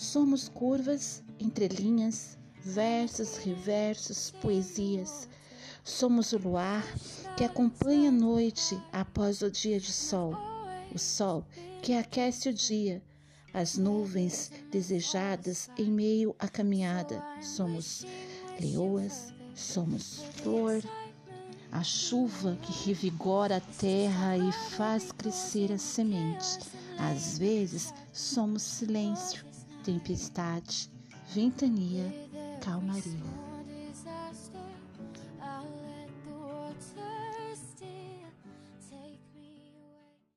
Somos curvas, entrelinhas, versos, reversos, poesias. Somos o luar que acompanha a noite após o dia de sol, o sol que aquece o dia, as nuvens desejadas em meio à caminhada. Somos leoas, somos flor, a chuva que revigora a terra e faz crescer a semente. Às vezes somos silêncio, tempestade, ventania, calmaria.